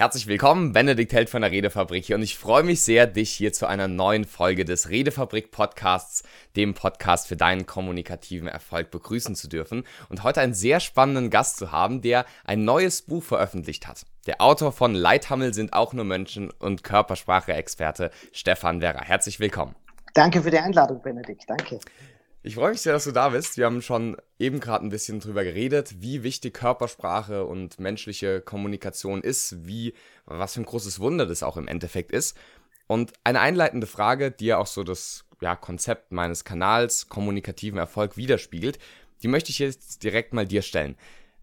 Herzlich willkommen, Benedikt Held von der Redefabrik hier und ich freue mich sehr, dich hier zu einer neuen Folge des Redefabrik Podcasts, dem Podcast für deinen kommunikativen Erfolg begrüßen zu dürfen und heute einen sehr spannenden Gast zu haben, der ein neues Buch veröffentlicht hat. Der Autor von Leithammel sind auch nur Menschen und Körpersprache-Experte Stefan Werrer. Herzlich willkommen. Danke für die Einladung, Benedikt. Danke. Ich freue mich sehr, dass du da bist. Wir haben schon eben gerade ein bisschen drüber geredet, wie wichtig Körpersprache und menschliche Kommunikation ist, wie, was für ein großes Wunder das auch im Endeffekt ist. Und eine einleitende Frage, die ja auch so das ja, Konzept meines Kanals kommunikativen Erfolg widerspiegelt, die möchte ich jetzt direkt mal dir stellen.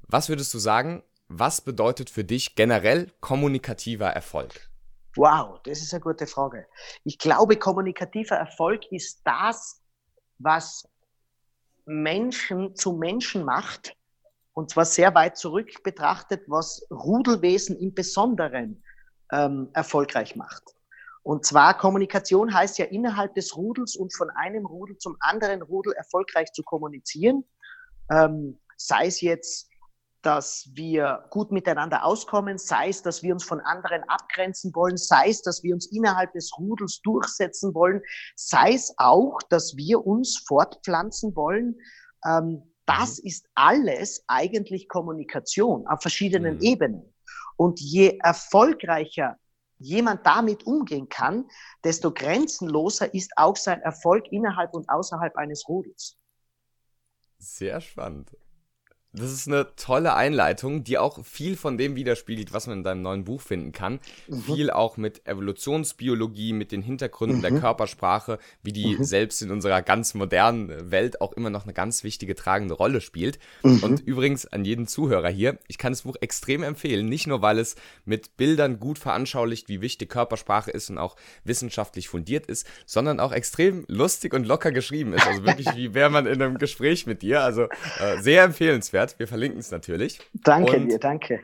Was würdest du sagen, was bedeutet für dich generell kommunikativer Erfolg? Wow, das ist eine gute Frage. Ich glaube, kommunikativer Erfolg ist das, was Menschen zu Menschen macht, und zwar sehr weit zurück betrachtet, was Rudelwesen im Besonderen ähm, erfolgreich macht. Und zwar Kommunikation heißt ja innerhalb des Rudels und von einem Rudel zum anderen Rudel erfolgreich zu kommunizieren. Ähm, sei es jetzt dass wir gut miteinander auskommen, sei es, dass wir uns von anderen abgrenzen wollen, sei es, dass wir uns innerhalb des Rudels durchsetzen wollen, sei es auch, dass wir uns fortpflanzen wollen. Ähm, das mhm. ist alles eigentlich Kommunikation auf verschiedenen mhm. Ebenen. Und je erfolgreicher jemand damit umgehen kann, desto grenzenloser ist auch sein Erfolg innerhalb und außerhalb eines Rudels. Sehr spannend. Das ist eine tolle Einleitung, die auch viel von dem widerspiegelt, was man in deinem neuen Buch finden kann. Mhm. Viel auch mit Evolutionsbiologie, mit den Hintergründen mhm. der Körpersprache, wie die mhm. selbst in unserer ganz modernen Welt auch immer noch eine ganz wichtige tragende Rolle spielt. Mhm. Und übrigens an jeden Zuhörer hier, ich kann das Buch extrem empfehlen, nicht nur weil es mit Bildern gut veranschaulicht, wie wichtig Körpersprache ist und auch wissenschaftlich fundiert ist, sondern auch extrem lustig und locker geschrieben ist. Also wirklich wie wäre man in einem Gespräch mit dir. Also äh, sehr empfehlenswert erklärt. Wir verlinken es natürlich. Danke Und dir, danke.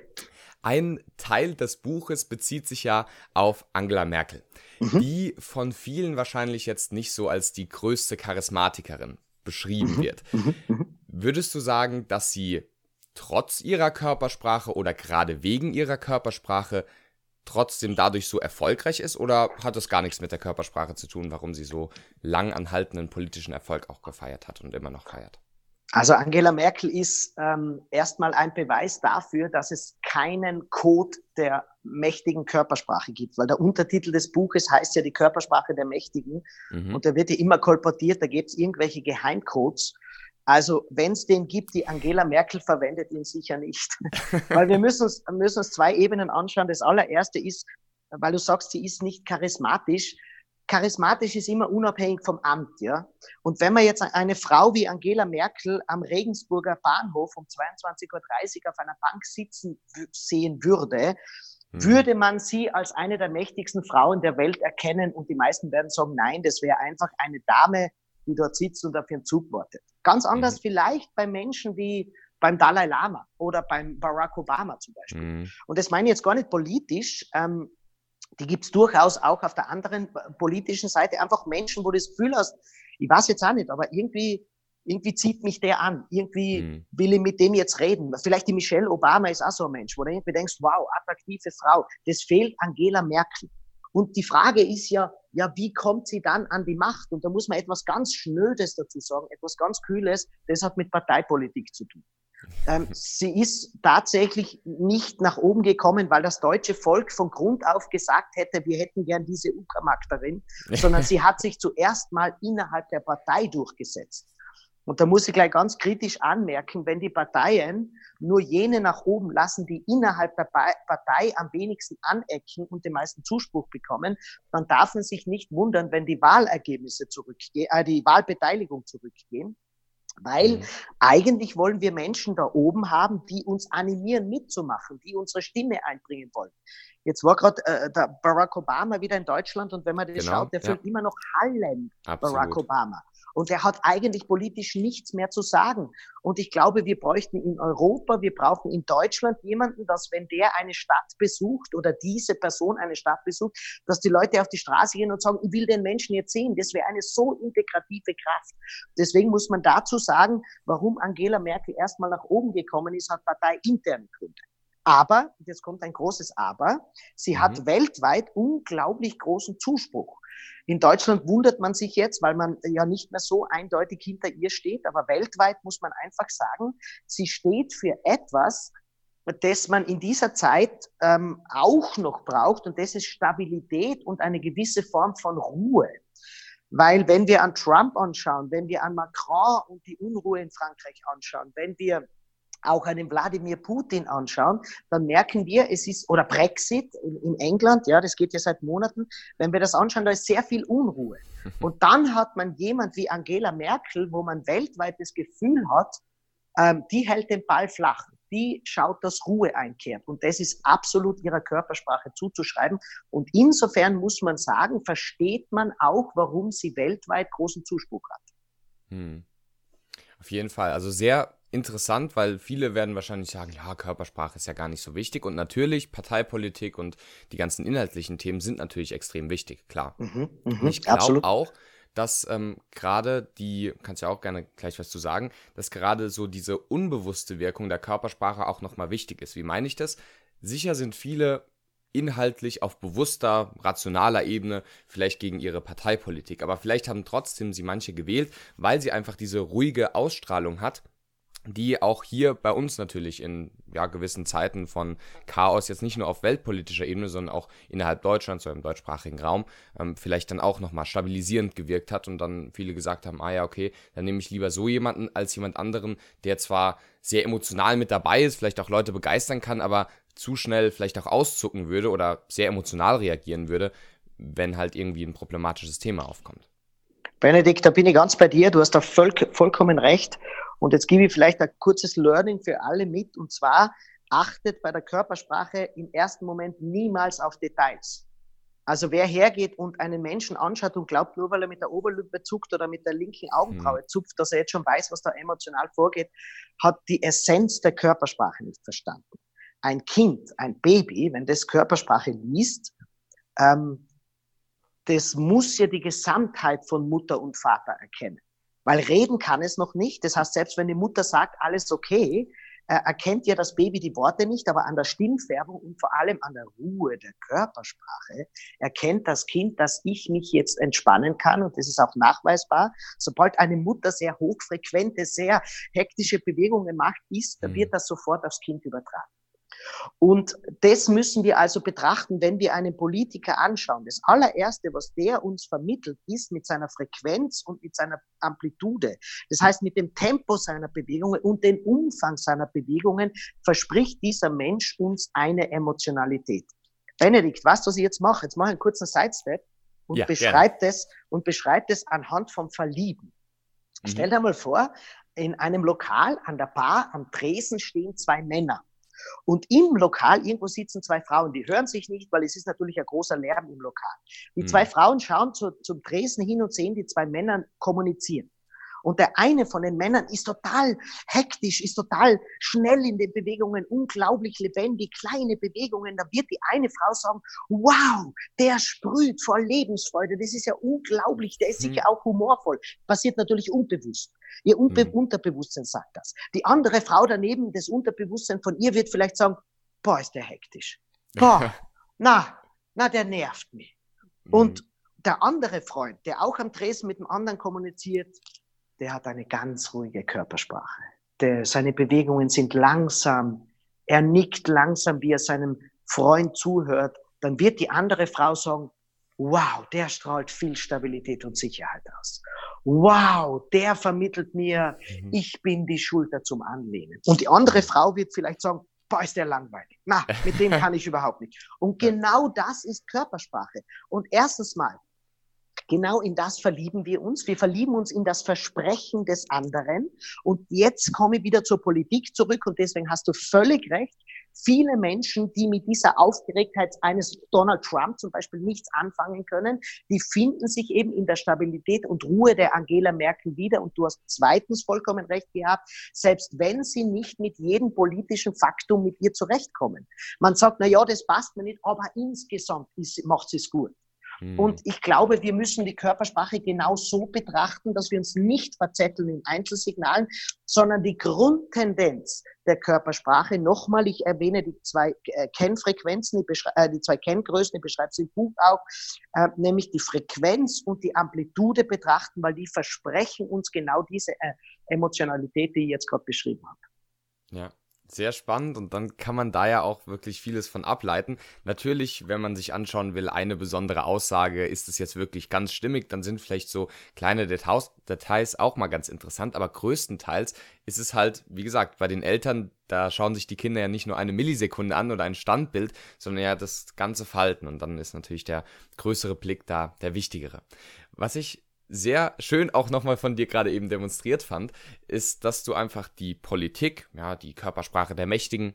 Ein Teil des Buches bezieht sich ja auf Angela Merkel, mhm. die von vielen wahrscheinlich jetzt nicht so als die größte Charismatikerin beschrieben mhm. wird. Mhm. mhm. Würdest du sagen, dass sie trotz ihrer Körpersprache oder gerade wegen ihrer Körpersprache trotzdem dadurch so erfolgreich ist oder hat das gar nichts mit der Körpersprache zu tun, warum sie so lang anhaltenden politischen Erfolg auch gefeiert hat und immer noch feiert? Also Angela Merkel ist ähm, erstmal ein Beweis dafür, dass es keinen Code der mächtigen Körpersprache gibt, weil der Untertitel des Buches heißt ja die Körpersprache der Mächtigen mhm. und da wird ja immer kolportiert, da gibt es irgendwelche Geheimcodes. Also wenn es den gibt, die Angela Merkel verwendet ihn sicher nicht, weil wir müssen uns, müssen uns zwei Ebenen anschauen. Das allererste ist, weil du sagst, sie ist nicht charismatisch charismatisch ist immer unabhängig vom Amt, ja. Und wenn man jetzt eine Frau wie Angela Merkel am Regensburger Bahnhof um 22.30 Uhr auf einer Bank sitzen sehen würde, mhm. würde man sie als eine der mächtigsten Frauen der Welt erkennen und die meisten werden sagen, nein, das wäre einfach eine Dame, die dort sitzt und auf ihren Zug wartet. Ganz anders mhm. vielleicht bei Menschen wie beim Dalai Lama oder beim Barack Obama zum Beispiel. Mhm. Und das meine ich jetzt gar nicht politisch. Ähm, die gibt es durchaus auch auf der anderen politischen Seite. Einfach Menschen, wo du das Gefühl hast, ich weiß jetzt auch nicht, aber irgendwie, irgendwie zieht mich der an. Irgendwie mhm. will ich mit dem jetzt reden. Vielleicht die Michelle Obama ist auch so ein Mensch, wo du irgendwie denkst, wow, attraktive Frau. Das fehlt Angela Merkel. Und die Frage ist ja, ja, wie kommt sie dann an die Macht? Und da muss man etwas ganz Schnödes dazu sagen, etwas ganz Kühles, das hat mit Parteipolitik zu tun. Ähm, sie ist tatsächlich nicht nach oben gekommen, weil das deutsche Volk von Grund auf gesagt hätte, wir hätten gern diese Uckermarkterin, sondern sie hat sich zuerst mal innerhalb der Partei durchgesetzt. Und da muss ich gleich ganz kritisch anmerken, wenn die Parteien nur jene nach oben lassen, die innerhalb der Partei am wenigsten anecken und den meisten Zuspruch bekommen, dann darf man sich nicht wundern, wenn die Wahlergebnisse zurückgehen, äh, die Wahlbeteiligung zurückgehen. Weil mhm. eigentlich wollen wir Menschen da oben haben, die uns animieren mitzumachen, die unsere Stimme einbringen wollen. Jetzt war gerade äh, der Barack Obama wieder in Deutschland und wenn man das genau, schaut, der ja. fühlt immer noch Hallen Barack Obama. Und er hat eigentlich politisch nichts mehr zu sagen. Und ich glaube, wir bräuchten in Europa, wir brauchen in Deutschland jemanden, dass wenn der eine Stadt besucht oder diese Person eine Stadt besucht, dass die Leute auf die Straße gehen und sagen, ich will den Menschen jetzt sehen. Das wäre eine so integrative Kraft. Deswegen muss man dazu sagen, warum Angela Merkel erstmal nach oben gekommen ist, hat parteiinterne Gründe. Aber, jetzt kommt ein großes Aber, sie mhm. hat weltweit unglaublich großen Zuspruch. In Deutschland wundert man sich jetzt, weil man ja nicht mehr so eindeutig hinter ihr steht, aber weltweit muss man einfach sagen, sie steht für etwas, das man in dieser Zeit ähm, auch noch braucht, und das ist Stabilität und eine gewisse Form von Ruhe. Weil wenn wir an Trump anschauen, wenn wir an Macron und die Unruhe in Frankreich anschauen, wenn wir auch einen Wladimir Putin anschauen, dann merken wir, es ist, oder Brexit in, in, England, ja, das geht ja seit Monaten, wenn wir das anschauen, da ist sehr viel Unruhe. Und dann hat man jemand wie Angela Merkel, wo man weltweit das Gefühl hat, ähm, die hält den Ball flach, die schaut, dass Ruhe einkehrt. Und das ist absolut ihrer Körpersprache zuzuschreiben. Und insofern muss man sagen, versteht man auch, warum sie weltweit großen Zuspruch hat. Hm. Auf jeden Fall. Also sehr interessant, weil viele werden wahrscheinlich sagen, ja, Körpersprache ist ja gar nicht so wichtig. Und natürlich, Parteipolitik und die ganzen inhaltlichen Themen sind natürlich extrem wichtig, klar. Mhm, mh, ich glaube auch, dass ähm, gerade die, kannst ja auch gerne gleich was zu sagen, dass gerade so diese unbewusste Wirkung der Körpersprache auch nochmal wichtig ist. Wie meine ich das? Sicher sind viele inhaltlich auf bewusster, rationaler Ebene vielleicht gegen ihre Parteipolitik, aber vielleicht haben trotzdem sie manche gewählt, weil sie einfach diese ruhige Ausstrahlung hat die auch hier bei uns natürlich in ja, gewissen Zeiten von Chaos jetzt nicht nur auf weltpolitischer Ebene, sondern auch innerhalb Deutschlands oder im deutschsprachigen Raum ähm, vielleicht dann auch nochmal stabilisierend gewirkt hat und dann viele gesagt haben, ah ja, okay, dann nehme ich lieber so jemanden als jemand anderen, der zwar sehr emotional mit dabei ist, vielleicht auch Leute begeistern kann, aber zu schnell vielleicht auch auszucken würde oder sehr emotional reagieren würde, wenn halt irgendwie ein problematisches Thema aufkommt. Benedikt, da bin ich ganz bei dir. Du hast da voll, vollkommen recht. Und jetzt gebe ich vielleicht ein kurzes Learning für alle mit. Und zwar achtet bei der Körpersprache im ersten Moment niemals auf Details. Also wer hergeht und einen Menschen anschaut und glaubt, nur weil er mit der Oberlippe zuckt oder mit der linken Augenbraue mhm. zupft, dass er jetzt schon weiß, was da emotional vorgeht, hat die Essenz der Körpersprache nicht verstanden. Ein Kind, ein Baby, wenn das Körpersprache liest, ähm, das muss ja die Gesamtheit von Mutter und Vater erkennen. Weil reden kann es noch nicht. Das heißt, selbst wenn die Mutter sagt, alles okay, äh, erkennt ja das Baby die Worte nicht, aber an der Stimmfärbung und vor allem an der Ruhe der Körpersprache erkennt das Kind, dass ich mich jetzt entspannen kann und das ist auch nachweisbar. Sobald eine Mutter sehr hochfrequente, sehr hektische Bewegungen macht, ist, mhm. wird das sofort aufs Kind übertragen. Und das müssen wir also betrachten, wenn wir einen Politiker anschauen. Das allererste, was der uns vermittelt, ist mit seiner Frequenz und mit seiner Amplitude. Das heißt, mit dem Tempo seiner Bewegungen und dem Umfang seiner Bewegungen verspricht dieser Mensch uns eine Emotionalität. Benedikt, weißt du, was ich jetzt mache? Jetzt mache ich einen kurzen Sidestep und ja, beschreibe das und beschreibe das anhand vom Verlieben. Mhm. Stell dir mal vor, in einem Lokal an der Bar am Tresen stehen zwei Männer. Und im Lokal irgendwo sitzen zwei Frauen, die hören sich nicht, weil es ist natürlich ein großer Lärm im Lokal. Die hm. zwei Frauen schauen zu, zum Dresden hin und sehen die zwei Männer kommunizieren. Und der eine von den Männern ist total hektisch, ist total schnell in den Bewegungen, unglaublich lebendig, kleine Bewegungen. Da wird die eine Frau sagen, wow, der sprüht vor Lebensfreude. Das ist ja unglaublich. Der ist sicher mhm. auch humorvoll. Passiert natürlich unbewusst. Ihr Unbe mhm. Unterbewusstsein sagt das. Die andere Frau daneben, das Unterbewusstsein von ihr wird vielleicht sagen, boah, ist der hektisch. Boah, na, na, der nervt mich. Mhm. Und der andere Freund, der auch am Tresen mit dem anderen kommuniziert, der hat eine ganz ruhige Körpersprache. Der, seine Bewegungen sind langsam. Er nickt langsam, wie er seinem Freund zuhört. Dann wird die andere Frau sagen, wow, der strahlt viel Stabilität und Sicherheit aus. Wow, der vermittelt mir, mhm. ich bin die Schulter zum Anlehnen. Und die andere Frau wird vielleicht sagen, boah, ist der langweilig. Na, mit dem kann ich überhaupt nicht. Und genau das ist Körpersprache. Und erstens mal, Genau in das verlieben wir uns. Wir verlieben uns in das Versprechen des anderen. Und jetzt komme ich wieder zur Politik zurück und deswegen hast du völlig recht. Viele Menschen, die mit dieser Aufgeregtheit eines Donald Trump zum Beispiel nichts anfangen können, die finden sich eben in der Stabilität und Ruhe der Angela Merkel wieder. Und du hast zweitens vollkommen recht gehabt, selbst wenn sie nicht mit jedem politischen Faktum mit ihr zurechtkommen. Man sagt, na ja, das passt mir nicht, aber insgesamt macht sie es gut. Mhm. Und ich glaube, wir müssen die Körpersprache genau so betrachten, dass wir uns nicht verzetteln in Einzelsignalen, sondern die Grundtendenz der Körpersprache, nochmal, ich erwähne die zwei äh, Kennfrequenzen, die, äh, die zwei Kenngrößen, ich beschreibe es im Buch auch, äh, nämlich die Frequenz und die Amplitude betrachten, weil die versprechen uns genau diese äh, Emotionalität, die ich jetzt gerade beschrieben habe. Ja. Sehr spannend und dann kann man da ja auch wirklich vieles von ableiten. Natürlich, wenn man sich anschauen will, eine besondere Aussage, ist es jetzt wirklich ganz stimmig, dann sind vielleicht so kleine Details, Details auch mal ganz interessant, aber größtenteils ist es halt, wie gesagt, bei den Eltern, da schauen sich die Kinder ja nicht nur eine Millisekunde an oder ein Standbild, sondern ja das ganze Verhalten und dann ist natürlich der größere Blick da der wichtigere. Was ich sehr schön auch nochmal von dir gerade eben demonstriert fand, ist, dass du einfach die Politik, ja, die Körpersprache der Mächtigen,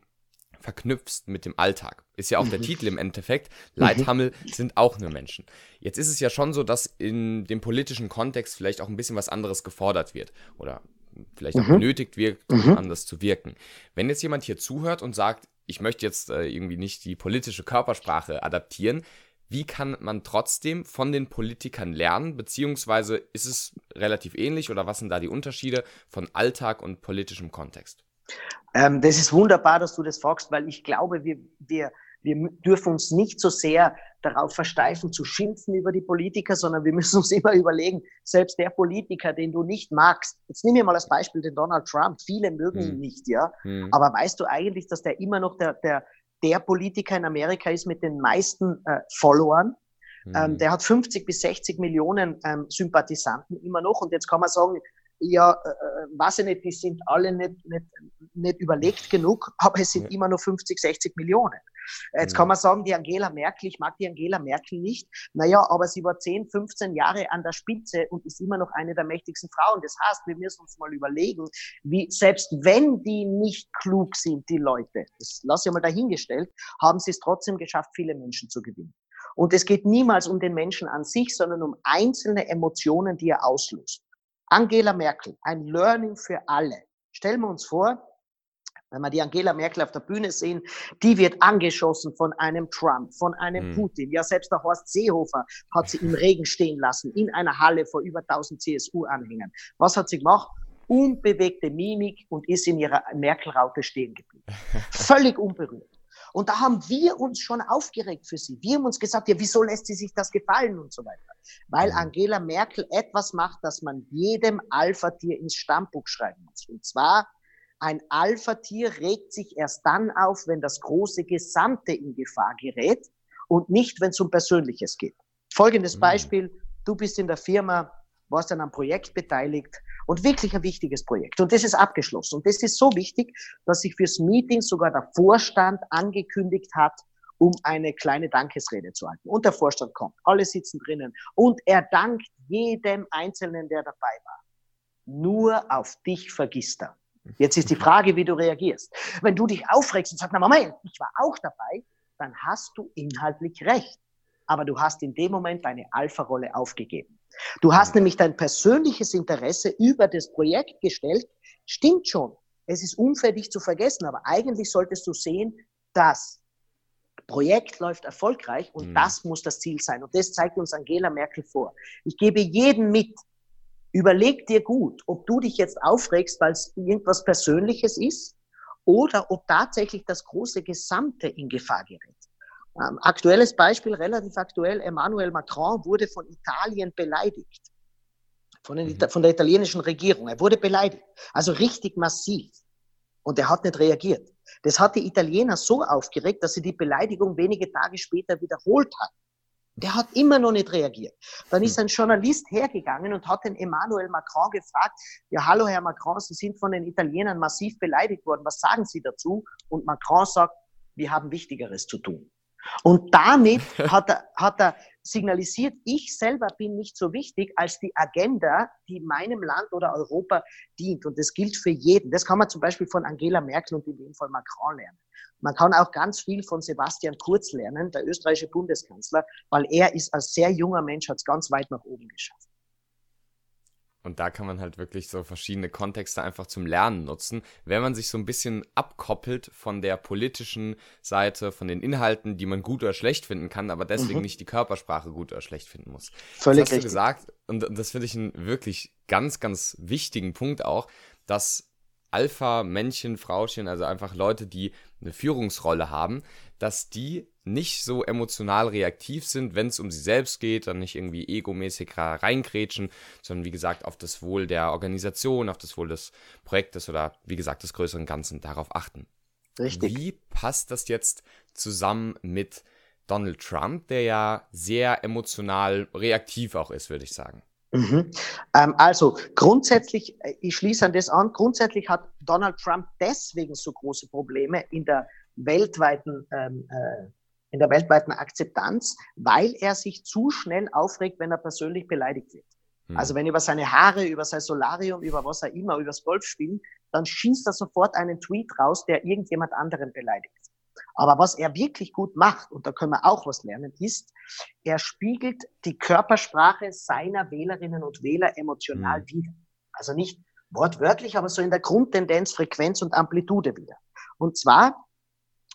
verknüpfst mit dem Alltag. Ist ja auch der mhm. Titel im Endeffekt. Leithammel mhm. sind auch nur Menschen. Jetzt ist es ja schon so, dass in dem politischen Kontext vielleicht auch ein bisschen was anderes gefordert wird oder vielleicht auch mhm. benötigt wird, um anders zu wirken. Wenn jetzt jemand hier zuhört und sagt, ich möchte jetzt äh, irgendwie nicht die politische Körpersprache adaptieren, wie kann man trotzdem von den Politikern lernen, beziehungsweise ist es relativ ähnlich oder was sind da die Unterschiede von Alltag und politischem Kontext? Ähm, das ist wunderbar, dass du das fragst, weil ich glaube, wir, wir, wir dürfen uns nicht so sehr darauf versteifen, zu schimpfen über die Politiker, sondern wir müssen uns immer überlegen, selbst der Politiker, den du nicht magst, jetzt nimm mir mal als Beispiel den Donald Trump, viele mögen hm. ihn nicht, ja, hm. aber weißt du eigentlich, dass der immer noch der, der, der Politiker in Amerika ist mit den meisten äh, Followern. Mhm. Ähm, der hat 50 bis 60 Millionen ähm, Sympathisanten immer noch. Und jetzt kann man sagen, ja, äh, äh, weiß ich nicht, die sind alle nicht, nicht, nicht überlegt genug, aber es sind ja. immer nur 50, 60 Millionen. Jetzt kann man sagen, die Angela Merkel, ich mag die Angela Merkel nicht. Naja, aber sie war 10, 15 Jahre an der Spitze und ist immer noch eine der mächtigsten Frauen. Das heißt, wir müssen uns mal überlegen, wie, selbst wenn die nicht klug sind, die Leute, das lasse ich mal dahingestellt, haben sie es trotzdem geschafft, viele Menschen zu gewinnen. Und es geht niemals um den Menschen an sich, sondern um einzelne Emotionen, die er auslöst. Angela Merkel, ein Learning für alle. Stellen wir uns vor, wenn wir die Angela Merkel auf der Bühne sehen, die wird angeschossen von einem Trump, von einem mhm. Putin. Ja, selbst der Horst Seehofer hat sie im Regen stehen lassen, in einer Halle vor über 1000 CSU-Anhängern. Was hat sie gemacht? Unbewegte Mimik und ist in ihrer Merkel-Raute stehen geblieben. Völlig unberührt. Und da haben wir uns schon aufgeregt für sie. Wir haben uns gesagt, ja, wieso lässt sie sich das gefallen und so weiter. Weil mhm. Angela Merkel etwas macht, das man jedem Alpha-Tier ins Stammbuch schreiben muss. Und zwar ein Alpha-Tier regt sich erst dann auf, wenn das große Gesamte in Gefahr gerät und nicht, wenn es um Persönliches geht. Folgendes mhm. Beispiel. Du bist in der Firma, warst an einem Projekt beteiligt und wirklich ein wichtiges Projekt. Und das ist abgeschlossen. Und das ist so wichtig, dass sich fürs Meeting sogar der Vorstand angekündigt hat, um eine kleine Dankesrede zu halten. Und der Vorstand kommt, alle sitzen drinnen und er dankt jedem Einzelnen, der dabei war. Nur auf dich vergisst er. Jetzt ist die Frage, wie du reagierst. Wenn du dich aufregst und sagst, na Moment, ich war auch dabei, dann hast du inhaltlich recht. Aber du hast in dem Moment deine Alpha-Rolle aufgegeben. Du hast nämlich dein persönliches Interesse über das Projekt gestellt. Stimmt schon. Es ist unfair, dich zu vergessen, aber eigentlich solltest du sehen, das Projekt läuft erfolgreich und mhm. das muss das Ziel sein. Und das zeigt uns Angela Merkel vor. Ich gebe jedem mit, Überleg dir gut, ob du dich jetzt aufregst, weil es irgendwas Persönliches ist oder ob tatsächlich das große Gesamte in Gefahr gerät. Ähm, aktuelles Beispiel, relativ aktuell, Emmanuel Macron wurde von Italien beleidigt. Von, den, mhm. von der italienischen Regierung. Er wurde beleidigt. Also richtig massiv. Und er hat nicht reagiert. Das hat die Italiener so aufgeregt, dass sie die Beleidigung wenige Tage später wiederholt hat. Der hat immer noch nicht reagiert. Dann ist hm. ein Journalist hergegangen und hat den Emmanuel Macron gefragt, ja, hallo Herr Macron, Sie sind von den Italienern massiv beleidigt worden. Was sagen Sie dazu? Und Macron sagt, wir haben Wichtigeres zu tun. Und damit hat er, hat er signalisiert, ich selber bin nicht so wichtig als die Agenda, die meinem Land oder Europa dient. Und das gilt für jeden. Das kann man zum Beispiel von Angela Merkel und in dem Fall Macron lernen. Man kann auch ganz viel von Sebastian Kurz lernen, der österreichische Bundeskanzler, weil er ist als sehr junger Mensch, hat es ganz weit nach oben geschafft. Und da kann man halt wirklich so verschiedene Kontexte einfach zum Lernen nutzen, wenn man sich so ein bisschen abkoppelt von der politischen Seite, von den Inhalten, die man gut oder schlecht finden kann, aber deswegen mhm. nicht die Körpersprache gut oder schlecht finden muss. Völlig das hast richtig. du gesagt, und das finde ich einen wirklich ganz, ganz wichtigen Punkt auch, dass Alpha-Männchen, Frauchen, also einfach Leute, die eine Führungsrolle haben, dass die nicht so emotional reaktiv sind, wenn es um sie selbst geht, dann nicht irgendwie egomäßig reinkrätschen, sondern wie gesagt auf das Wohl der Organisation, auf das Wohl des Projektes oder wie gesagt des größeren Ganzen darauf achten. Richtig. Wie passt das jetzt zusammen mit Donald Trump, der ja sehr emotional reaktiv auch ist, würde ich sagen? Mhm. Ähm, also grundsätzlich, äh, ich schließe an das an, grundsätzlich hat Donald Trump deswegen so große Probleme in der weltweiten ähm, äh, in der weltweiten Akzeptanz, weil er sich zu schnell aufregt, wenn er persönlich beleidigt wird. Hm. Also wenn über seine Haare, über sein Solarium, über was er immer, über das Golfspielen, dann schießt er sofort einen Tweet raus, der irgendjemand anderen beleidigt. Aber was er wirklich gut macht, und da können wir auch was lernen, ist, er spiegelt die Körpersprache seiner Wählerinnen und Wähler emotional mhm. wieder. Also nicht wortwörtlich, aber so in der Grundtendenz, Frequenz und Amplitude wieder. Und zwar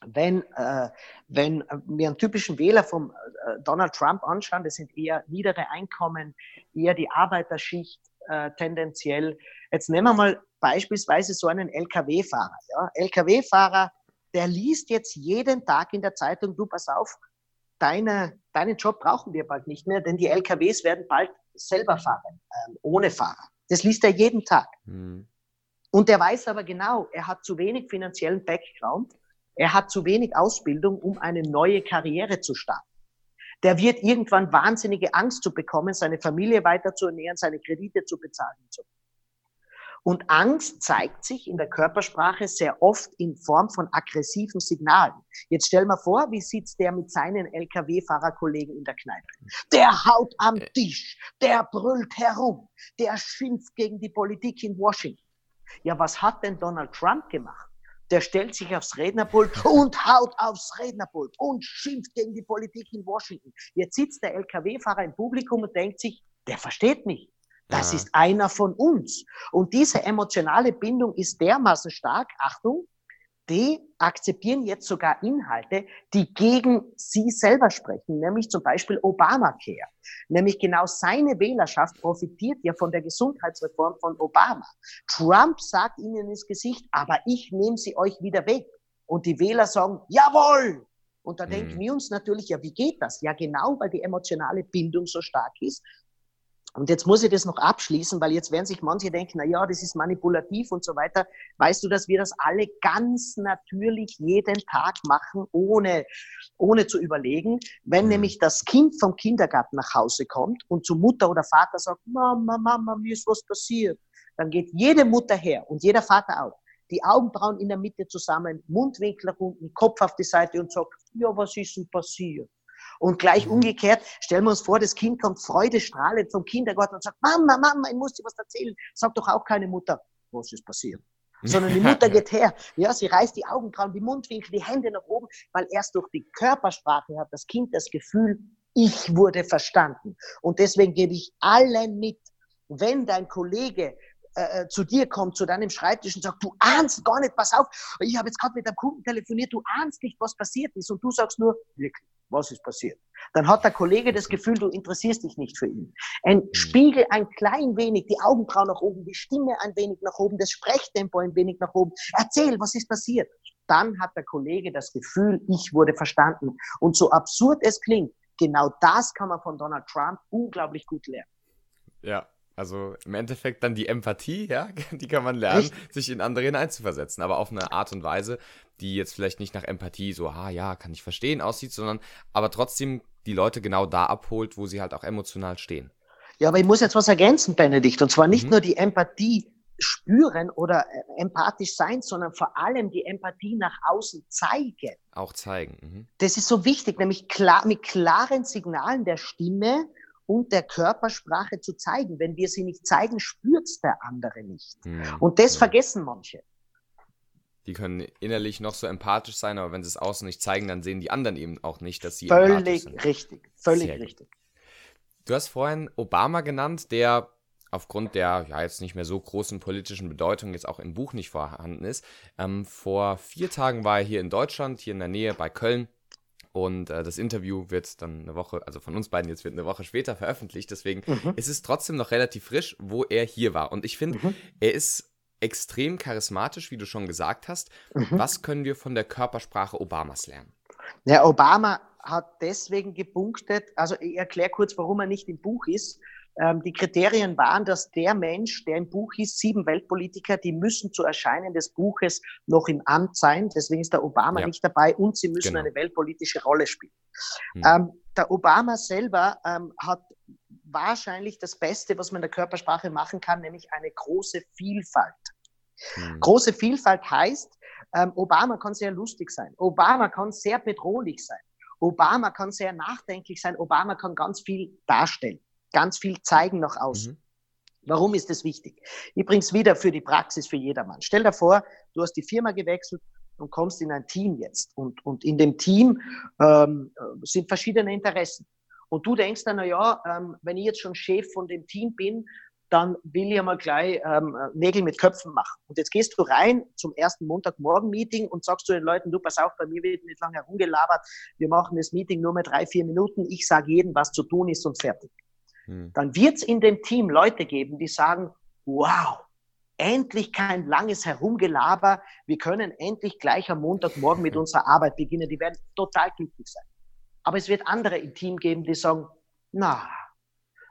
wenn, äh, wenn wir einen typischen Wähler von äh, Donald Trump anschauen, das sind eher niedere Einkommen, eher die Arbeiterschicht äh, tendenziell. Jetzt nehmen wir mal beispielsweise so einen Lkw-Fahrer. Ja? Lkw-Fahrer, der liest jetzt jeden Tag in der Zeitung, du pass auf, deine, deinen Job brauchen wir bald nicht mehr, denn die LKWs werden bald selber fahren, äh, ohne Fahrer. Das liest er jeden Tag. Mhm. Und der weiß aber genau, er hat zu wenig finanziellen Background er hat zu wenig Ausbildung, um eine neue Karriere zu starten. Der wird irgendwann wahnsinnige Angst zu bekommen, seine Familie weiter zu ernähren, seine Kredite zu bezahlen. Und Angst zeigt sich in der Körpersprache sehr oft in Form von aggressiven Signalen. Jetzt stell mal vor, wie sitzt der mit seinen Lkw-Fahrerkollegen in der Kneipe? Der haut am äh. Tisch, der brüllt herum, der schimpft gegen die Politik in Washington. Ja, was hat denn Donald Trump gemacht? Der stellt sich aufs Rednerpult und haut aufs Rednerpult und schimpft gegen die Politik in Washington. Jetzt sitzt der Lkw-Fahrer im Publikum und denkt sich, der versteht mich. Das ja. ist einer von uns. Und diese emotionale Bindung ist dermaßen stark, Achtung, die akzeptieren jetzt sogar Inhalte, die gegen sie selber sprechen, nämlich zum Beispiel Obamacare. Nämlich genau seine Wählerschaft profitiert ja von der Gesundheitsreform von Obama. Trump sagt ihnen ins Gesicht, aber ich nehme sie euch wieder weg. Und die Wähler sagen, jawohl! Und da mhm. denken wir uns natürlich, ja, wie geht das? Ja, genau, weil die emotionale Bindung so stark ist und jetzt muss ich das noch abschließen, weil jetzt werden sich manche denken, na ja, das ist manipulativ und so weiter. Weißt du, dass wir das alle ganz natürlich jeden Tag machen, ohne, ohne zu überlegen? Wenn mhm. nämlich das Kind vom Kindergarten nach Hause kommt und zu Mutter oder Vater sagt, Mama, Mama, mir ist was passiert, dann geht jede Mutter her und jeder Vater auch, die Augenbrauen in der Mitte zusammen, Mundwinkel nach unten, Kopf auf die Seite und sagt, ja, was ist denn passiert? Und gleich umgekehrt, stellen wir uns vor, das Kind kommt freudestrahlend vom Kindergarten und sagt, Mama, Mama, ich muss dir was erzählen. Sagt doch auch keine Mutter, was ist passiert? Sondern die Mutter geht her, ja, sie reißt die Augenbrauen, die Mundwinkel, die Hände nach oben, weil erst durch die Körpersprache hat das Kind das Gefühl, ich wurde verstanden. Und deswegen gebe ich allen mit, wenn dein Kollege äh, äh, zu dir kommt, zu deinem Schreibtisch und sagt, du ahnst gar nicht, pass auf, ich habe jetzt gerade mit einem Kunden telefoniert, du ahnst nicht, was passiert ist und du sagst nur, wirklich, was ist passiert? Dann hat der Kollege das Gefühl, du interessierst dich nicht für ihn. Ein mhm. Spiegel ein klein wenig, die Augenbrauen nach oben, die Stimme ein wenig nach oben, das Sprechtempo ein wenig nach oben. Erzähl, was ist passiert? Dann hat der Kollege das Gefühl, ich wurde verstanden. Und so absurd es klingt, genau das kann man von Donald Trump unglaublich gut lernen. Ja, also im Endeffekt dann die Empathie, ja, die kann man lernen, Echt? sich in andere hineinzuversetzen, aber auf eine Art und Weise, die jetzt vielleicht nicht nach Empathie so, ah ja, kann ich verstehen aussieht, sondern aber trotzdem die Leute genau da abholt, wo sie halt auch emotional stehen. Ja, aber ich muss jetzt was ergänzen, Benedikt, und zwar nicht mhm. nur die Empathie spüren oder äh, empathisch sein, sondern vor allem die Empathie nach außen zeigen. Auch zeigen. Mhm. Das ist so wichtig, nämlich klar, mit klaren Signalen der Stimme und der Körpersprache zu zeigen. Wenn wir sie nicht zeigen, spürt es der andere nicht. Mhm. Und das vergessen manche. Die können innerlich noch so empathisch sein, aber wenn sie es außen nicht zeigen, dann sehen die anderen eben auch nicht, dass sie völlig richtig, völlig Sehr richtig. Du hast vorhin Obama genannt, der aufgrund der ja jetzt nicht mehr so großen politischen Bedeutung jetzt auch im Buch nicht vorhanden ist. Ähm, vor vier Tagen war er hier in Deutschland, hier in der Nähe bei Köln. Und äh, das Interview wird dann eine Woche, also von uns beiden jetzt wird eine Woche später veröffentlicht. Deswegen mhm. ist es trotzdem noch relativ frisch, wo er hier war. Und ich finde, mhm. er ist extrem charismatisch, wie du schon gesagt hast. Mhm. Was können wir von der Körpersprache Obamas lernen? Ja, Obama hat deswegen gepunktet, also ich erkläre kurz, warum er nicht im Buch ist. Ähm, die Kriterien waren, dass der Mensch, der im Buch ist, sieben Weltpolitiker, die müssen zu Erscheinen des Buches noch im Amt sein. Deswegen ist der Obama ja. nicht dabei und sie müssen genau. eine weltpolitische Rolle spielen. Hm. Ähm, der Obama selber ähm, hat wahrscheinlich das Beste, was man in der Körpersprache machen kann, nämlich eine große Vielfalt. Hm. Große Vielfalt heißt, ähm, Obama kann sehr lustig sein. Obama kann sehr bedrohlich sein. Obama kann sehr nachdenklich sein. Obama kann ganz viel darstellen ganz viel zeigen nach außen. Mhm. Warum ist das wichtig? Ich bringe es wieder für die Praxis für jedermann. Stell dir vor, du hast die Firma gewechselt und kommst in ein Team jetzt. Und, und in dem Team ähm, sind verschiedene Interessen. Und du denkst dann, na ja, ähm, wenn ich jetzt schon Chef von dem Team bin, dann will ich mal gleich ähm, Nägel mit Köpfen machen. Und jetzt gehst du rein zum ersten Montagmorgen-Meeting und sagst zu den Leuten, du pass auf, bei mir wird nicht lange herumgelabert, wir machen das Meeting nur mit drei, vier Minuten, ich sage jedem, was zu tun ist und fertig. Hm. Dann wird es in dem Team Leute geben, die sagen, wow, endlich kein langes Herumgelaber, wir können endlich gleich am Montagmorgen mit unserer Arbeit beginnen, die werden total glücklich sein. Aber es wird andere im Team geben, die sagen, na,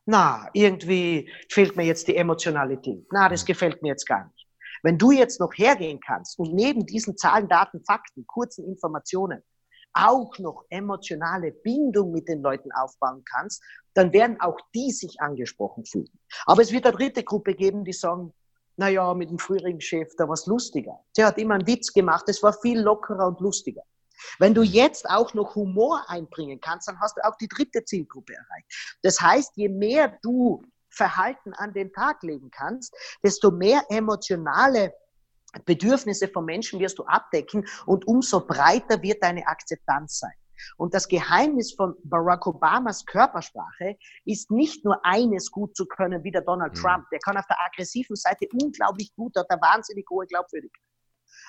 na, irgendwie fehlt mir jetzt die Emotionalität. Na, das hm. gefällt mir jetzt gar nicht. Wenn du jetzt noch hergehen kannst und neben diesen Zahlen, Daten, Fakten, kurzen Informationen auch noch emotionale Bindung mit den Leuten aufbauen kannst, dann werden auch die sich angesprochen fühlen. Aber es wird eine dritte Gruppe geben, die sagen, na ja, mit dem früheren Chef, da war es lustiger. Der hat immer einen Witz gemacht, es war viel lockerer und lustiger. Wenn du jetzt auch noch Humor einbringen kannst, dann hast du auch die dritte Zielgruppe erreicht. Das heißt, je mehr du Verhalten an den Tag legen kannst, desto mehr emotionale Bedürfnisse von Menschen wirst du abdecken und umso breiter wird deine Akzeptanz sein. Und das Geheimnis von Barack Obamas Körpersprache ist nicht nur eines gut zu können wie der Donald mhm. Trump. Der kann auf der aggressiven Seite unglaublich gut, hat eine wahnsinnig hohe Glaubwürdigkeit.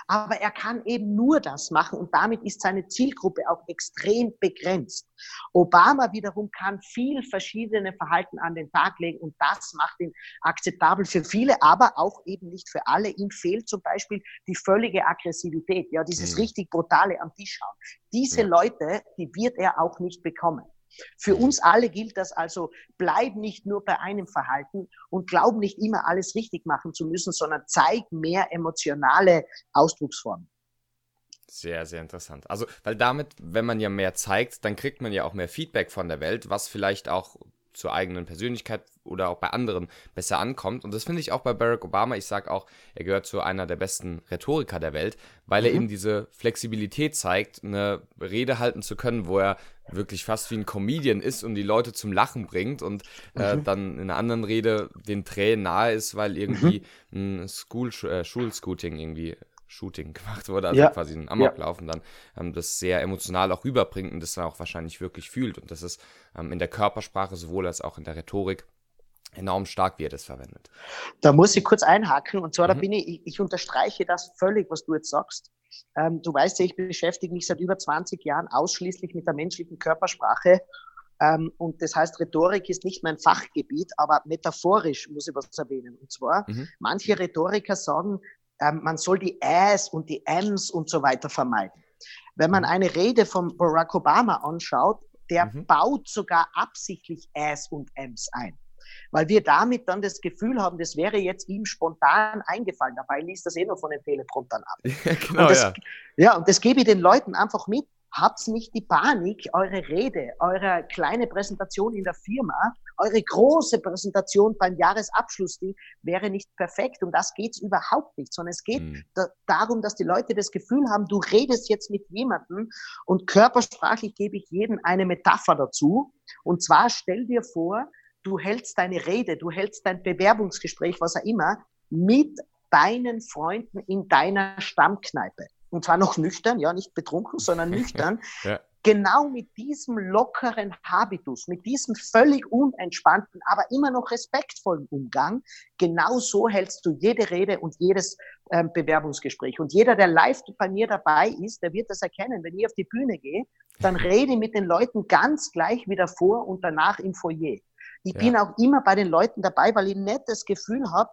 Aber er kann eben nur das machen und damit ist seine Zielgruppe auch extrem begrenzt. Obama wiederum kann viel verschiedene Verhalten an den Tag legen und das macht ihn akzeptabel für viele, aber auch eben nicht für alle. Ihm fehlt zum Beispiel die völlige Aggressivität, ja, dieses mhm. richtig brutale am Tisch hauen. Diese ja. Leute, die wird er auch nicht bekommen. Für uns alle gilt das also, bleib nicht nur bei einem Verhalten und glaub nicht immer alles richtig machen zu müssen, sondern zeig mehr emotionale Ausdrucksformen. Sehr, sehr interessant. Also, weil damit, wenn man ja mehr zeigt, dann kriegt man ja auch mehr Feedback von der Welt, was vielleicht auch zur eigenen Persönlichkeit oder auch bei anderen besser ankommt. Und das finde ich auch bei Barack Obama. Ich sage auch, er gehört zu einer der besten Rhetoriker der Welt, weil mhm. er eben diese Flexibilität zeigt, eine Rede halten zu können, wo er wirklich fast wie ein Comedian ist und die Leute zum Lachen bringt und äh, mhm. dann in einer anderen Rede den Tränen nahe ist, weil irgendwie mhm. ein School, äh, Schulscooting irgendwie Shooting gemacht wurde, also ja. quasi ein Amoklauf und dann ähm, das sehr emotional auch rüberbringt und das dann auch wahrscheinlich wirklich fühlt. Und das ist ähm, in der Körpersprache sowohl als auch in der Rhetorik enorm stark, wie er das verwendet. Da muss ich kurz einhaken und zwar, mhm. da bin ich, ich, unterstreiche das völlig, was du jetzt sagst. Ähm, du weißt ja, ich beschäftige mich seit über 20 Jahren ausschließlich mit der menschlichen Körpersprache ähm, und das heißt, Rhetorik ist nicht mein Fachgebiet, aber metaphorisch muss ich was erwähnen. Und zwar, mhm. manche Rhetoriker sagen, ähm, man soll die Äs und die Ms und so weiter vermeiden. Wenn man mhm. eine Rede von Barack Obama anschaut, der mhm. baut sogar absichtlich Äs und Ms ein. Weil wir damit dann das Gefühl haben, das wäre jetzt ihm spontan eingefallen. Dabei liest das eh noch von den Telepromptern ab. Ja, genau, und das, ja. ja, und das gebe ich den Leuten einfach mit habt nicht die Panik, eure Rede, eure kleine Präsentation in der Firma, eure große Präsentation beim Jahresabschluss, die wäre nicht perfekt. Um das geht's überhaupt nicht, sondern es geht mhm. da, darum, dass die Leute das Gefühl haben, du redest jetzt mit jemandem und körpersprachlich gebe ich jedem eine Metapher dazu. Und zwar stell dir vor, du hältst deine Rede, du hältst dein Bewerbungsgespräch, was auch immer, mit deinen Freunden in deiner Stammkneipe und zwar noch nüchtern, ja, nicht betrunken, sondern nüchtern. ja. genau mit diesem lockeren Habitus, mit diesem völlig unentspannten, aber immer noch respektvollen Umgang, genau so hältst du jede Rede und jedes ähm, Bewerbungsgespräch. Und jeder, der live bei mir dabei ist, der wird das erkennen. Wenn ich auf die Bühne gehe, dann rede ich mit den Leuten ganz gleich wieder vor und danach im Foyer. Ich ja. bin auch immer bei den Leuten dabei, weil ich nicht das Gefühl habe,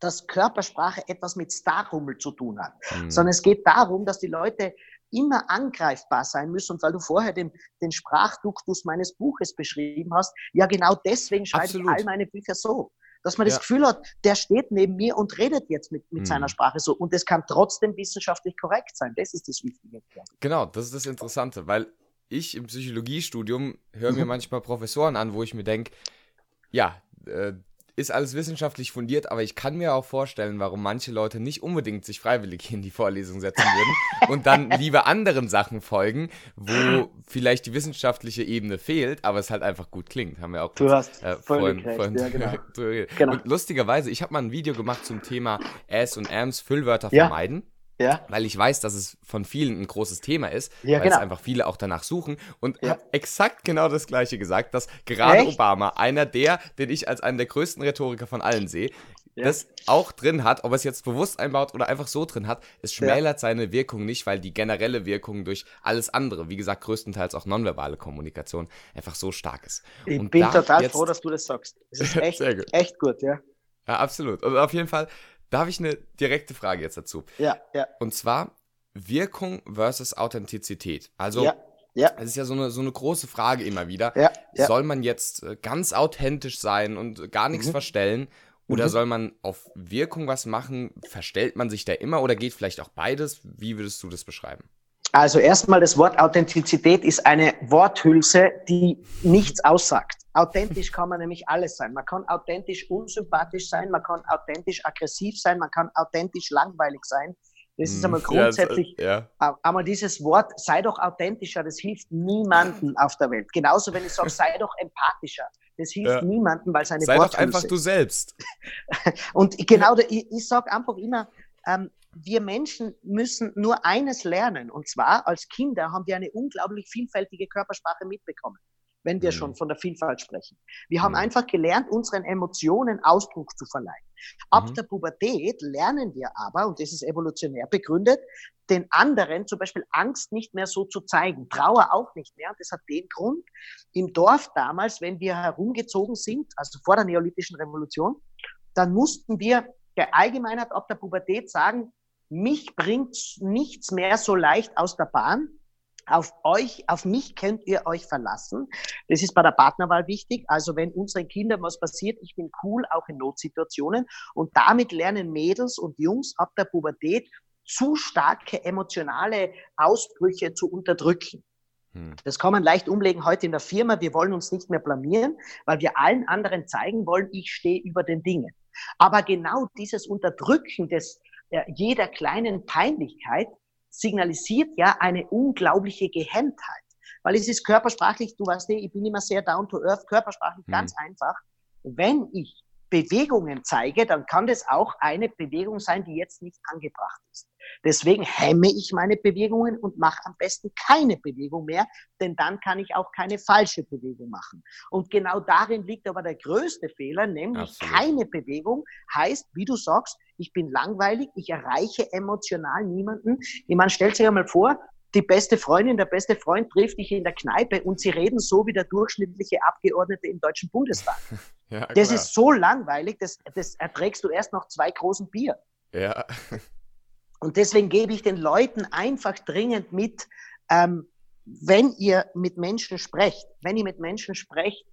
dass Körpersprache etwas mit Starrummel zu tun hat, mhm. sondern es geht darum, dass die Leute immer angreifbar sein müssen. Und weil du vorher den, den Sprachduktus meines Buches beschrieben hast, ja genau deswegen schreibe Absolut. ich all meine Bücher so. Dass man ja. das Gefühl hat, der steht neben mir und redet jetzt mit, mit mhm. seiner Sprache so. Und es kann trotzdem wissenschaftlich korrekt sein. Das ist das Wichtige. Genau, das ist das Interessante, weil ich im Psychologiestudium höre mir mhm. manchmal Professoren an, wo ich mir denke, ja, äh, ist alles wissenschaftlich fundiert, aber ich kann mir auch vorstellen, warum manche Leute nicht unbedingt sich freiwillig in die Vorlesung setzen würden und dann lieber anderen Sachen folgen, wo vielleicht die wissenschaftliche Ebene fehlt, aber es halt einfach gut klingt. Haben wir auch du kurz, hast äh, vorhin, recht. vorhin ja, genau. genau. Und lustigerweise, ich habe mal ein Video gemacht zum Thema As und Ams Füllwörter ja. vermeiden. Ja. Weil ich weiß, dass es von vielen ein großes Thema ist, ja, weil genau. es einfach viele auch danach suchen. Und ja. habe exakt genau das Gleiche gesagt, dass gerade Echt? Obama, einer der, den ich als einen der größten Rhetoriker von allen sehe, ja. das auch drin hat, ob er es jetzt bewusst einbaut oder einfach so drin hat, es schmälert seine Wirkung nicht, weil die generelle Wirkung durch alles andere, wie gesagt, größtenteils auch nonverbale Kommunikation, einfach so stark ist. Ich Und bin total froh, dass du das sagst. Es ist echt, gut. echt gut, ja. Ja, absolut. Und auf jeden Fall da habe ich eine direkte Frage jetzt dazu. Ja, ja. Und zwar Wirkung versus Authentizität. Also, ja, ja. es ist ja so eine, so eine große Frage immer wieder. Ja, ja. Soll man jetzt äh, ganz authentisch sein und gar nichts mhm. verstellen? Oder mhm. soll man auf Wirkung was machen? Verstellt man sich da immer oder geht vielleicht auch beides? Wie würdest du das beschreiben? Also erstmal das Wort Authentizität ist eine Worthülse, die nichts aussagt. Authentisch kann man nämlich alles sein. Man kann authentisch unsympathisch sein, man kann authentisch aggressiv sein, man kann authentisch langweilig sein. Das ist hm, einmal grundsätzlich, ja, ja. einmal dieses Wort, sei doch authentischer, das hilft niemandem auf der Welt. Genauso, wenn ich sage, sei doch empathischer, das hilft ja. niemandem, weil seine Sei Worthülse doch einfach du selbst. Und genau, ich, ich sage einfach immer, ähm, wir Menschen müssen nur eines lernen. Und zwar als Kinder haben wir eine unglaublich vielfältige Körpersprache mitbekommen, wenn wir mhm. schon von der Vielfalt sprechen. Wir haben mhm. einfach gelernt, unseren Emotionen Ausdruck zu verleihen. Ab mhm. der Pubertät lernen wir aber, und das ist evolutionär begründet, den anderen zum Beispiel Angst nicht mehr so zu zeigen, Trauer auch nicht mehr. Und das hat den Grund, im Dorf damals, wenn wir herumgezogen sind, also vor der neolithischen Revolution, dann mussten wir der Allgemeinheit ab der Pubertät sagen, mich bringt nichts mehr so leicht aus der Bahn. Auf euch, auf mich könnt ihr euch verlassen. Das ist bei der Partnerwahl wichtig. Also wenn unseren Kindern was passiert, ich bin cool, auch in Notsituationen. Und damit lernen Mädels und Jungs ab der Pubertät zu starke emotionale Ausbrüche zu unterdrücken. Hm. Das kann man leicht umlegen heute in der Firma. Wir wollen uns nicht mehr blamieren, weil wir allen anderen zeigen wollen, ich stehe über den Dingen. Aber genau dieses Unterdrücken des, jeder kleinen Peinlichkeit signalisiert ja eine unglaubliche Gehemmtheit. Weil es ist körpersprachlich, du weißt, ich bin immer sehr down to earth, körpersprachlich mhm. ganz einfach. Wenn ich Bewegungen zeige, dann kann das auch eine Bewegung sein, die jetzt nicht angebracht ist. Deswegen hemme ich meine Bewegungen und mache am besten keine Bewegung mehr, denn dann kann ich auch keine falsche Bewegung machen. Und genau darin liegt aber der größte Fehler, nämlich Absolut. keine Bewegung heißt, wie du sagst, ich bin langweilig, ich erreiche emotional niemanden. Ich meine, stellt sich einmal vor, die beste Freundin, der beste Freund trifft dich in der Kneipe und sie reden so wie der durchschnittliche Abgeordnete im Deutschen Bundestag. Ja, das ist so langweilig, das, das erträgst du erst noch zwei großen Bier. Ja. Und deswegen gebe ich den Leuten einfach dringend mit, ähm, wenn ihr mit Menschen sprecht, wenn ihr mit Menschen sprecht,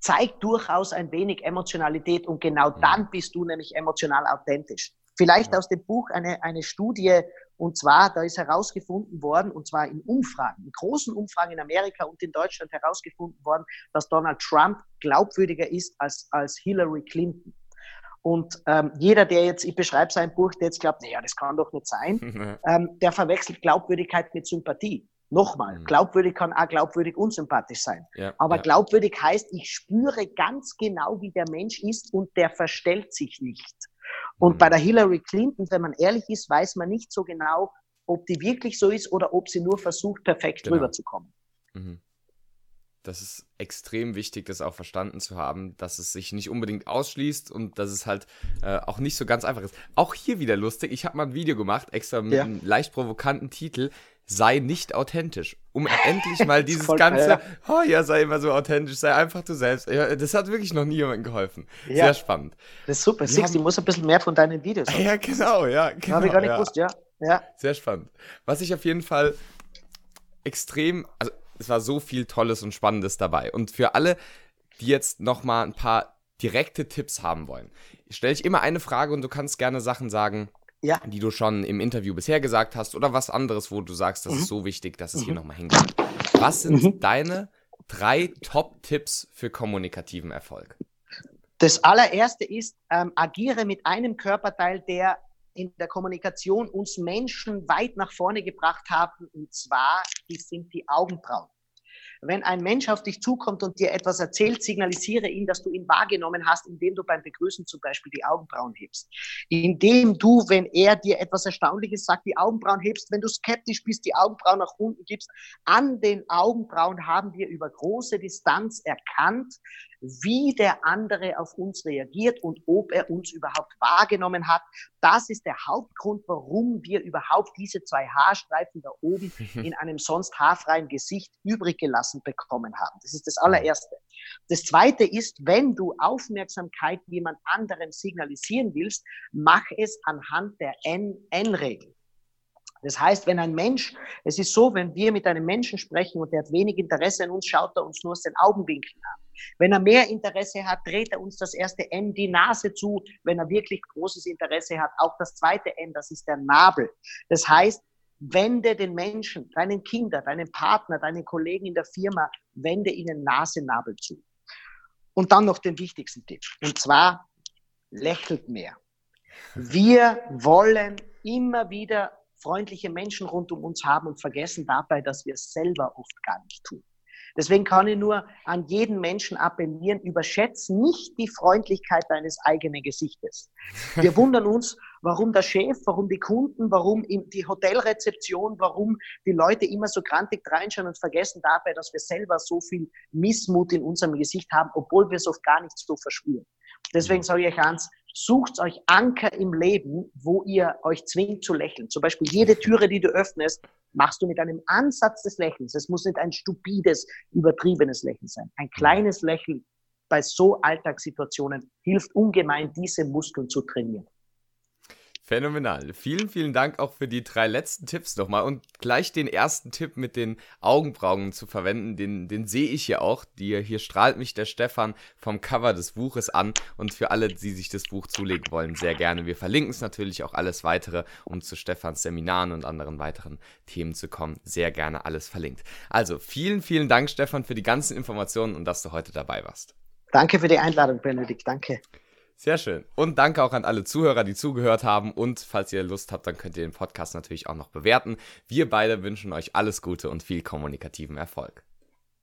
zeigt durchaus ein wenig Emotionalität und genau mhm. dann bist du nämlich emotional authentisch. Vielleicht aus dem Buch eine, eine Studie, und zwar, da ist herausgefunden worden, und zwar in Umfragen, in großen Umfragen in Amerika und in Deutschland herausgefunden worden, dass Donald Trump glaubwürdiger ist als, als Hillary Clinton. Und ähm, jeder, der jetzt, ich beschreibe sein Buch, der jetzt glaubt, naja, das kann doch nicht sein, ähm, der verwechselt Glaubwürdigkeit mit Sympathie. Nochmal, mhm. glaubwürdig kann auch glaubwürdig unsympathisch sein. Ja, Aber ja. glaubwürdig heißt, ich spüre ganz genau, wie der Mensch ist und der verstellt sich nicht. Und mhm. bei der Hillary Clinton, wenn man ehrlich ist, weiß man nicht so genau, ob die wirklich so ist oder ob sie nur versucht, perfekt genau. rüberzukommen. Mhm das ist extrem wichtig, das auch verstanden zu haben, dass es sich nicht unbedingt ausschließt und dass es halt äh, auch nicht so ganz einfach ist. Auch hier wieder lustig, ich habe mal ein Video gemacht, extra mit ja. einem leicht provokanten Titel, sei nicht authentisch. Um endlich mal dieses Voll, ganze, ja. oh ja, sei immer so authentisch, sei einfach du selbst. Ja, das hat wirklich noch nie jemandem geholfen. Ja. Sehr spannend. Das ist super. Six, haben... muss ein bisschen mehr von deinen Videos haben. Ja, genau, ja. Genau, habe ich gar nicht gewusst, ja. ja. Sehr spannend. Was ich auf jeden Fall extrem, also es war so viel Tolles und Spannendes dabei. Und für alle, die jetzt nochmal ein paar direkte Tipps haben wollen, stelle ich immer eine Frage und du kannst gerne Sachen sagen, ja. die du schon im Interview bisher gesagt hast oder was anderes, wo du sagst, das mhm. ist so wichtig, dass es mhm. hier nochmal hingeht. Was sind mhm. deine drei Top-Tipps für kommunikativen Erfolg? Das allererste ist, ähm, agiere mit einem Körperteil, der in der Kommunikation uns Menschen weit nach vorne gebracht haben, und zwar, die sind die Augenbrauen. Wenn ein Mensch auf dich zukommt und dir etwas erzählt, signalisiere ihm, dass du ihn wahrgenommen hast, indem du beim Begrüßen zum Beispiel die Augenbrauen hebst. Indem du, wenn er dir etwas Erstaunliches sagt, die Augenbrauen hebst, wenn du skeptisch bist, die Augenbrauen nach unten gibst. An den Augenbrauen haben wir über große Distanz erkannt, wie der andere auf uns reagiert und ob er uns überhaupt wahrgenommen hat. Das ist der Hauptgrund, warum wir überhaupt diese zwei Haarstreifen da oben in einem sonst haarfreien Gesicht übrig gelassen bekommen haben. Das ist das allererste. Das zweite ist, wenn du Aufmerksamkeit jemand anderem signalisieren willst, mach es anhand der N-Regel. Das heißt, wenn ein Mensch, es ist so, wenn wir mit einem Menschen sprechen und der hat wenig Interesse an uns, schaut er uns nur aus den Augenwinkeln an. Wenn er mehr Interesse hat, dreht er uns das erste N die Nase zu. Wenn er wirklich großes Interesse hat, auch das zweite N, das ist der Nabel. Das heißt, wende den Menschen, deinen Kindern, deinen Partner, deinen Kollegen in der Firma, wende ihnen Nase-Nabel zu. Und dann noch den wichtigsten Tipp. Und zwar, lächelt mehr. Wir wollen immer wieder freundliche Menschen rund um uns haben und vergessen dabei, dass wir es selber oft gar nicht tun. Deswegen kann ich nur an jeden Menschen appellieren, überschätze nicht die Freundlichkeit deines eigenen Gesichtes. Wir wundern uns, warum der Chef, warum die Kunden, warum die Hotelrezeption, warum die Leute immer so grantig reinschauen und vergessen dabei, dass wir selber so viel Missmut in unserem Gesicht haben, obwohl wir es oft gar nicht so verspüren. Deswegen sage ich euch eins, sucht euch Anker im Leben, wo ihr euch zwingt zu lächeln. Zum Beispiel jede Türe, die du öffnest, machst du mit einem Ansatz des Lächelns. Es muss nicht ein stupides, übertriebenes Lächeln sein. Ein kleines Lächeln bei so Alltagssituationen hilft ungemein, diese Muskeln zu trainieren. Phänomenal. Vielen, vielen Dank auch für die drei letzten Tipps nochmal und gleich den ersten Tipp mit den Augenbrauen zu verwenden, den, den sehe ich hier auch. Die, hier strahlt mich der Stefan vom Cover des Buches an und für alle, die sich das Buch zulegen wollen, sehr gerne. Wir verlinken es natürlich auch alles weitere, um zu Stefans Seminaren und anderen weiteren Themen zu kommen. Sehr gerne alles verlinkt. Also vielen, vielen Dank, Stefan, für die ganzen Informationen und dass du heute dabei warst. Danke für die Einladung, Benedikt. Danke. Sehr schön. Und danke auch an alle Zuhörer, die zugehört haben. Und falls ihr Lust habt, dann könnt ihr den Podcast natürlich auch noch bewerten. Wir beide wünschen euch alles Gute und viel kommunikativen Erfolg.